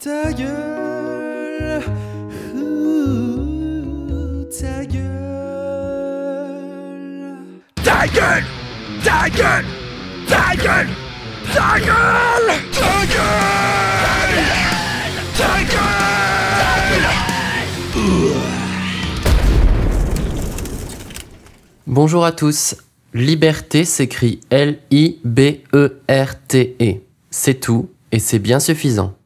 Ta gueule, ouh, ta gueule. Ta gueule Ta gueule Ta gueule Ta gueule Ta gueule Ta gueule Bonjour à tous. Liberté s'écrit L-I-B-E-R-T-E. C'est tout et c'est bien suffisant.